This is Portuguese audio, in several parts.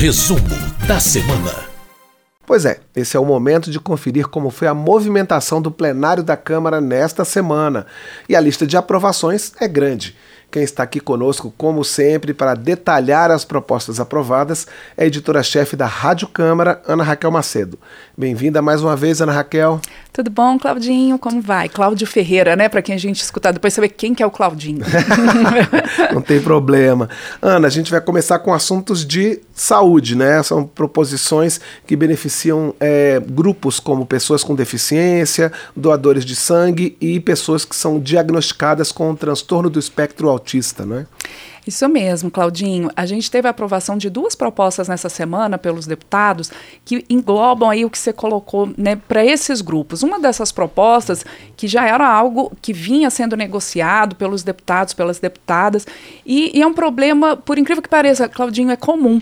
Resumo da semana. Pois é, esse é o momento de conferir como foi a movimentação do plenário da Câmara nesta semana. E a lista de aprovações é grande. Quem está aqui conosco, como sempre, para detalhar as propostas aprovadas é a editora-chefe da Rádio Câmara, Ana Raquel Macedo. Bem-vinda mais uma vez, Ana Raquel. Tudo bom, Claudinho? Como vai? Cláudio Ferreira, né? Para quem a gente escutar depois saber quem que é o Claudinho. Não tem problema. Ana, a gente vai começar com assuntos de saúde, né? São proposições que beneficiam é, grupos como pessoas com deficiência, doadores de sangue e pessoas que são diagnosticadas com transtorno do espectro autista, né? Isso mesmo, Claudinho. A gente teve a aprovação de duas propostas nessa semana pelos deputados que englobam aí o que você colocou né, para esses grupos. Uma dessas propostas que já era algo que vinha sendo negociado pelos deputados, pelas deputadas, e, e é um problema, por incrível que pareça, Claudinho, é comum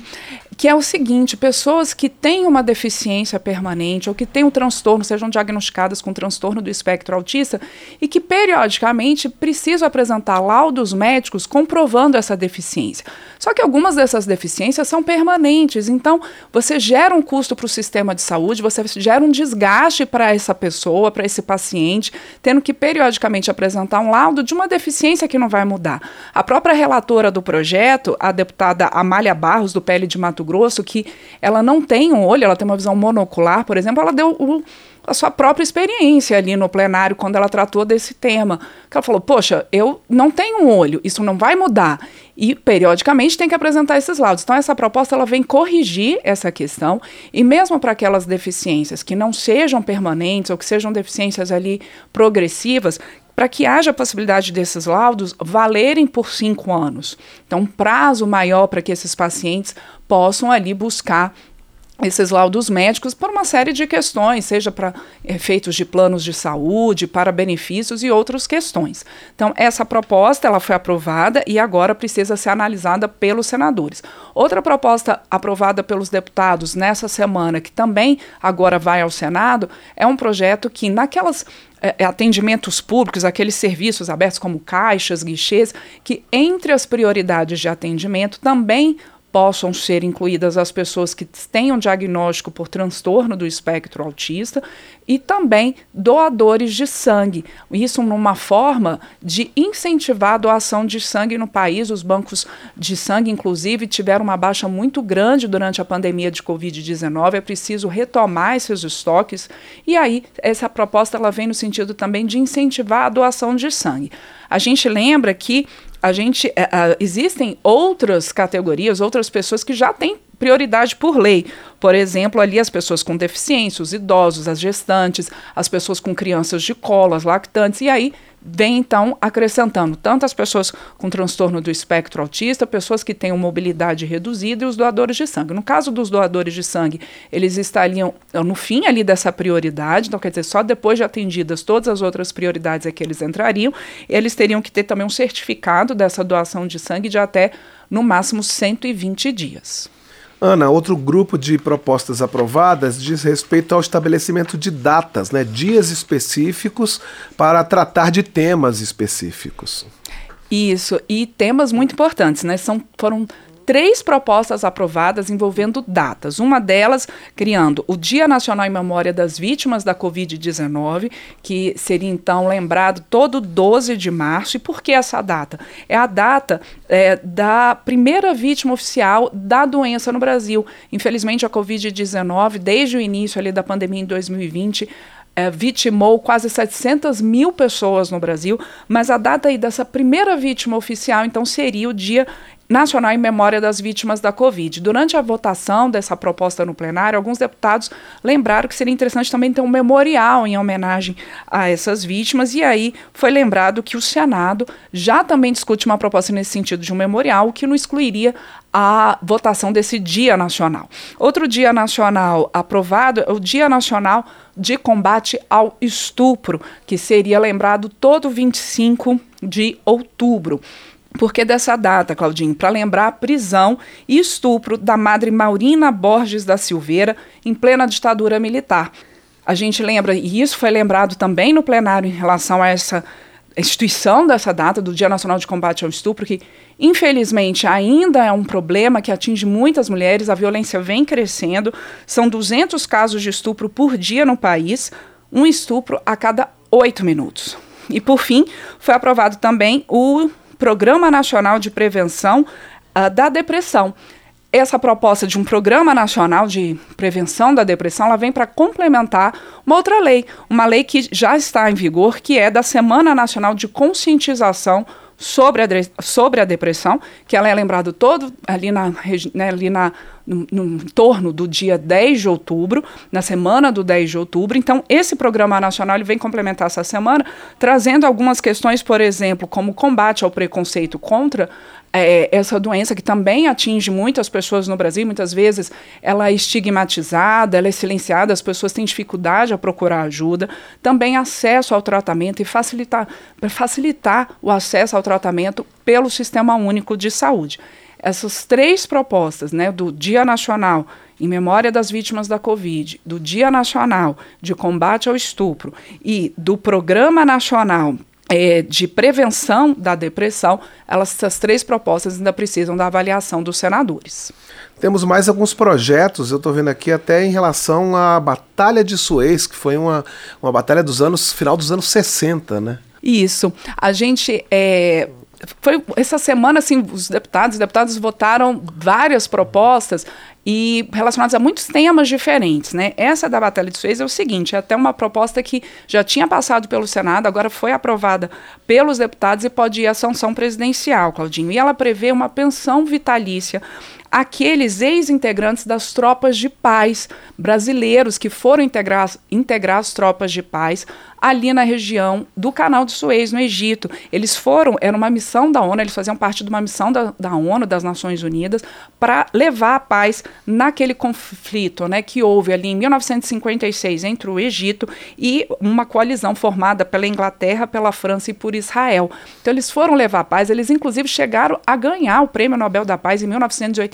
que é o seguinte: pessoas que têm uma deficiência permanente ou que têm um transtorno, sejam diagnosticadas com transtorno do espectro autista e que periodicamente precisam apresentar laudos médicos comprovando essa deficiência. Só que algumas dessas deficiências são permanentes, então você gera um custo para o sistema de saúde, você gera um desgaste para essa pessoa, para esse paciente, tendo que periodicamente apresentar um laudo de uma deficiência que não vai mudar. A própria relatora do projeto, a deputada Amália Barros, do PL de Mato Grosso, que ela não tem um olho, ela tem uma visão monocular, por exemplo, ela deu o a sua própria experiência ali no plenário quando ela tratou desse tema. Ela falou: Poxa, eu não tenho um olho, isso não vai mudar. E periodicamente tem que apresentar esses laudos. Então, essa proposta ela vem corrigir essa questão, e mesmo para aquelas deficiências que não sejam permanentes ou que sejam deficiências ali progressivas, para que haja a possibilidade desses laudos valerem por cinco anos. Então, um prazo maior para que esses pacientes possam ali buscar esses laudos médicos por uma série de questões, seja para efeitos de planos de saúde, para benefícios e outras questões. Então, essa proposta ela foi aprovada e agora precisa ser analisada pelos senadores. Outra proposta aprovada pelos deputados nessa semana, que também agora vai ao Senado, é um projeto que naquelas é, atendimentos públicos, aqueles serviços abertos como caixas, guichês, que entre as prioridades de atendimento também possam ser incluídas as pessoas que tenham diagnóstico por transtorno do espectro autista e também doadores de sangue. Isso numa forma de incentivar a doação de sangue no país. Os bancos de sangue, inclusive, tiveram uma baixa muito grande durante a pandemia de Covid-19. É preciso retomar esses estoques. E aí, essa proposta ela vem no sentido também de incentivar a doação de sangue. A gente lembra que a gente é, existem outras categorias, outras pessoas que já têm prioridade por lei. Por exemplo, ali as pessoas com deficiência, os idosos, as gestantes, as pessoas com crianças de colo, as lactantes, e aí vem então acrescentando tanto as pessoas com transtorno do espectro autista, pessoas que têm mobilidade reduzida e os doadores de sangue. No caso dos doadores de sangue, eles estariam no fim ali dessa prioridade, então quer dizer, só depois de atendidas todas as outras prioridades é que eles entrariam, eles teriam que ter também um certificado dessa doação de sangue de até no máximo 120 dias. Ana, outro grupo de propostas aprovadas diz respeito ao estabelecimento de datas, né, dias específicos para tratar de temas específicos. Isso, e temas muito importantes, né? São, foram três propostas aprovadas envolvendo datas. Uma delas criando o Dia Nacional em Memória das Vítimas da Covid-19, que seria então lembrado todo 12 de março. E por que essa data? É a data é, da primeira vítima oficial da doença no Brasil. Infelizmente, a Covid-19, desde o início ali da pandemia em 2020, é, vitimou quase 700 mil pessoas no Brasil, mas a data aí dessa primeira vítima oficial, então, seria o dia Nacional em Memória das Vítimas da Covid. Durante a votação dessa proposta no plenário, alguns deputados lembraram que seria interessante também ter um memorial em homenagem a essas vítimas, e aí foi lembrado que o Senado já também discute uma proposta nesse sentido de um memorial, que não excluiria a votação desse Dia Nacional. Outro Dia Nacional aprovado é o Dia Nacional de Combate ao Estupro, que seria lembrado todo 25 de outubro. Por que dessa data, Claudinho? Para lembrar a prisão e estupro da madre Maurina Borges da Silveira em plena ditadura militar. A gente lembra, e isso foi lembrado também no plenário em relação a essa instituição dessa data, do Dia Nacional de Combate ao Estupro, que infelizmente ainda é um problema que atinge muitas mulheres, a violência vem crescendo, são 200 casos de estupro por dia no país, um estupro a cada oito minutos. E por fim, foi aprovado também o Programa Nacional de Prevenção uh, da Depressão. Essa proposta de um programa nacional de prevenção da depressão, ela vem para complementar uma outra lei, uma lei que já está em vigor, que é da Semana Nacional de Conscientização sobre a, sobre a depressão, que ela é lembrada todo ali na, né, ali na no, no torno do dia 10 de outubro, na semana do 10 de outubro. Então, esse programa nacional vem complementar essa semana, trazendo algumas questões, por exemplo, como combate ao preconceito contra é, essa doença que também atinge muitas pessoas no Brasil, muitas vezes ela é estigmatizada, ela é silenciada, as pessoas têm dificuldade a procurar ajuda, também acesso ao tratamento e facilitar, facilitar o acesso ao tratamento pelo Sistema Único de Saúde. Essas três propostas, né, do Dia Nacional em memória das vítimas da Covid, do Dia Nacional de Combate ao Estupro e do Programa Nacional é, de prevenção da depressão, elas, essas três propostas ainda precisam da avaliação dos senadores. Temos mais alguns projetos, eu estou vendo aqui até em relação à Batalha de Suez, que foi uma, uma batalha dos anos, final dos anos 60, né? Isso. A gente é, foi essa semana assim os deputados os deputados votaram várias propostas e relacionadas a muitos temas diferentes, né? Essa da Batalha de Suez é o seguinte, é até uma proposta que já tinha passado pelo Senado, agora foi aprovada pelos deputados e pode ir à sanção presidencial, Claudinho. E ela prevê uma pensão vitalícia aqueles ex-integrantes das tropas de paz brasileiros que foram integrar, integrar as tropas de paz ali na região do Canal de Suez, no Egito. Eles foram, era uma missão da ONU, eles faziam parte de uma missão da, da ONU, das Nações Unidas, para levar a paz naquele conflito né, que houve ali em 1956 entre o Egito e uma coalizão formada pela Inglaterra, pela França e por Israel. Então eles foram levar a paz, eles inclusive chegaram a ganhar o Prêmio Nobel da Paz em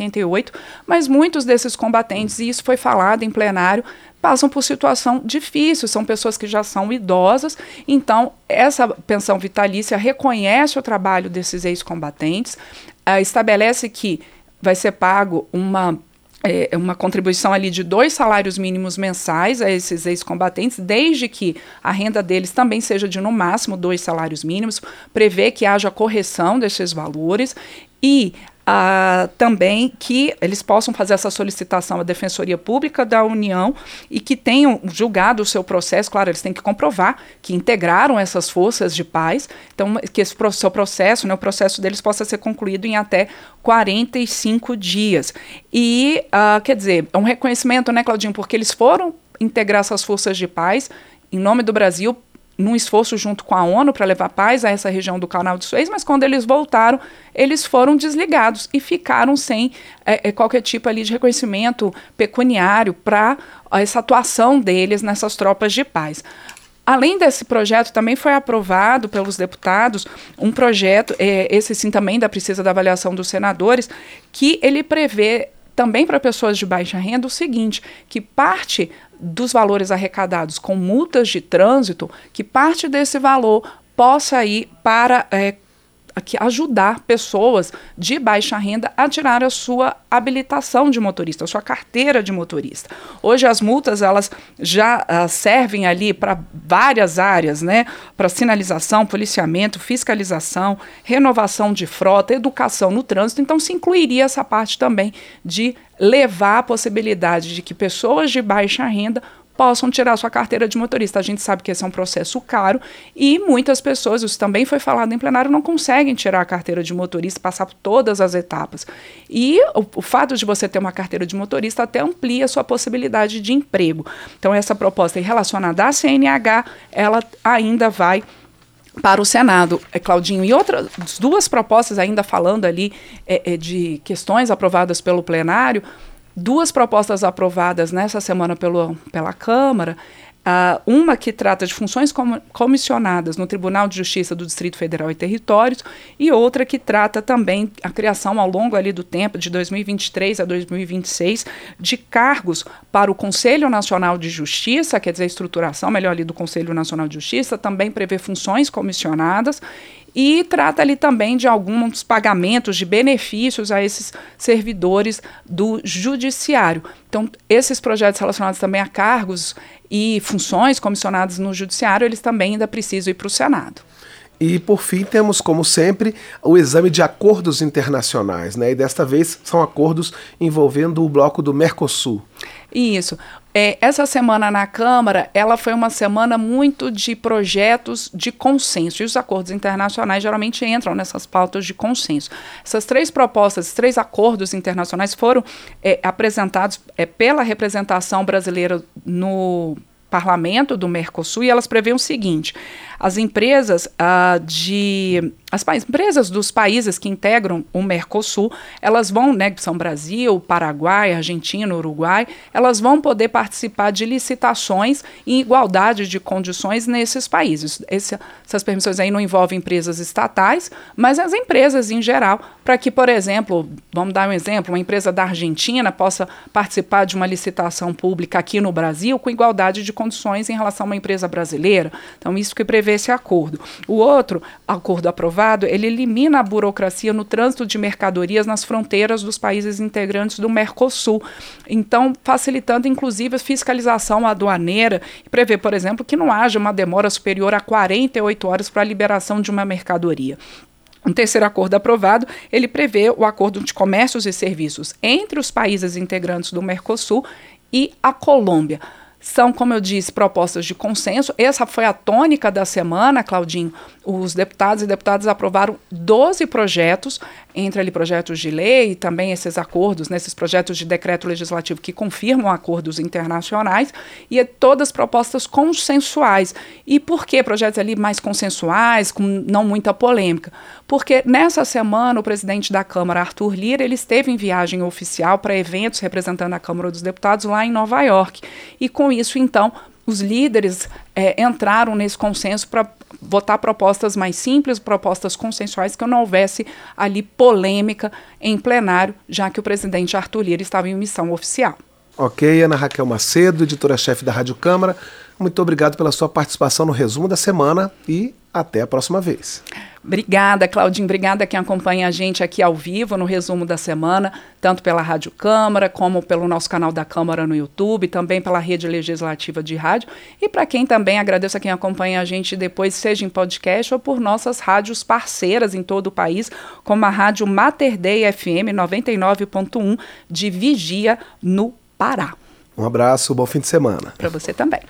1988, mas muitos desses combatentes, e isso foi falado em plenário, passam por situação difícil, são pessoas que já são idosas, então essa pensão vitalícia reconhece o trabalho desses ex-combatentes, uh, estabelece que vai ser pago uma é, uma contribuição ali de dois salários mínimos mensais a esses ex-combatentes, desde que a renda deles também seja de no máximo dois salários mínimos, prevê que haja correção desses valores e ah, também que eles possam fazer essa solicitação à Defensoria Pública da União e que tenham julgado o seu processo. Claro, eles têm que comprovar que integraram essas forças de paz, então que esse seu processo, né, o processo deles possa ser concluído em até 45 dias. E, ah, quer dizer, é um reconhecimento, né, Claudinho, porque eles foram integrar essas forças de paz em nome do Brasil num esforço junto com a ONU para levar paz a essa região do Canal de Suez, mas quando eles voltaram, eles foram desligados e ficaram sem é, é, qualquer tipo ali de reconhecimento pecuniário para essa atuação deles nessas tropas de paz. Além desse projeto, também foi aprovado pelos deputados um projeto, é, esse sim também da precisa da avaliação dos senadores, que ele prevê também para pessoas de baixa renda o seguinte, que parte dos valores arrecadados com multas de trânsito, que parte desse valor possa ir para é, ajudar pessoas de baixa renda a tirar a sua habilitação de motorista, a sua carteira de motorista. Hoje as multas elas já uh, servem ali para várias áreas, né? Para sinalização, policiamento, fiscalização, renovação de frota, educação no trânsito. Então se incluiria essa parte também de levar a possibilidade de que pessoas de baixa renda possam tirar sua carteira de motorista. A gente sabe que esse é um processo caro e muitas pessoas, isso também foi falado em plenário, não conseguem tirar a carteira de motorista, passar por todas as etapas. E o, o fato de você ter uma carteira de motorista até amplia sua possibilidade de emprego. Então, essa proposta relacionada à CNH, ela ainda vai para o Senado, é, Claudinho. E outras duas propostas ainda falando ali é, é, de questões aprovadas pelo plenário, duas propostas aprovadas nessa semana pelo, pela Câmara. Uh, uma que trata de funções com, comissionadas no Tribunal de Justiça do Distrito Federal e Territórios e outra que trata também a criação ao longo ali do tempo, de 2023 a 2026, de cargos para o Conselho Nacional de Justiça, quer dizer, a estruturação melhor ali do Conselho Nacional de Justiça, também prevê funções comissionadas e trata ali também de alguns pagamentos de benefícios a esses servidores do judiciário. Então, esses projetos relacionados também a cargos e funções comissionadas no judiciário, eles também ainda precisam ir para o Senado. E por fim temos, como sempre, o exame de acordos internacionais, né? E desta vez são acordos envolvendo o bloco do Mercosul. Isso. É, essa semana na Câmara, ela foi uma semana muito de projetos de consenso. E os acordos internacionais geralmente entram nessas pautas de consenso. Essas três propostas, esses três acordos internacionais foram é, apresentados é, pela representação brasileira no parlamento do Mercosul e elas prevêem o seguinte: as empresas uh, de as empresas dos países que integram o Mercosul, elas vão, né, que são Brasil, Paraguai, Argentina, Uruguai, elas vão poder participar de licitações em igualdade de condições nesses países. Esse, essas permissões aí não envolvem empresas estatais, mas as empresas em geral, para que, por exemplo, vamos dar um exemplo, uma empresa da Argentina possa participar de uma licitação pública aqui no Brasil com igualdade de condições em relação a uma empresa brasileira. Então, isso que prevê esse acordo. O outro acordo aprovado, ele elimina a burocracia no trânsito de mercadorias nas fronteiras dos países integrantes do Mercosul. Então, facilitando inclusive a fiscalização aduaneira e prevê, por exemplo, que não haja uma demora superior a 48 horas para a liberação de uma mercadoria. Um terceiro acordo aprovado, ele prevê o acordo de comércios e serviços entre os países integrantes do Mercosul e a Colômbia. São, como eu disse, propostas de consenso. Essa foi a tônica da semana, Claudinho. Os deputados e deputadas aprovaram 12 projetos, entre ali projetos de lei e também esses acordos, nesses projetos de decreto legislativo que confirmam acordos internacionais, e é todas propostas consensuais. E por que projetos ali mais consensuais, com não muita polêmica? Porque nessa semana o presidente da Câmara, Arthur Lira, ele esteve em viagem oficial para eventos representando a Câmara dos Deputados lá em Nova York. E com isso, então, os líderes é, entraram nesse consenso para votar propostas mais simples, propostas consensuais, que não houvesse ali polêmica em plenário, já que o presidente Arthur Lira estava em missão oficial. Ok, Ana Raquel Macedo, editora-chefe da Rádio Câmara, muito obrigado pela sua participação no resumo da semana e até a próxima vez. Obrigada, Claudinho. Obrigada quem acompanha a gente aqui ao vivo no resumo da semana, tanto pela Rádio Câmara, como pelo nosso canal da Câmara no YouTube, também pela rede legislativa de rádio. E para quem também agradeço a quem acompanha a gente depois, seja em podcast ou por nossas rádios parceiras em todo o país, como a Rádio Mater Dei FM 99.1 de Vigia, no Pará. Um abraço, bom fim de semana. Para você também.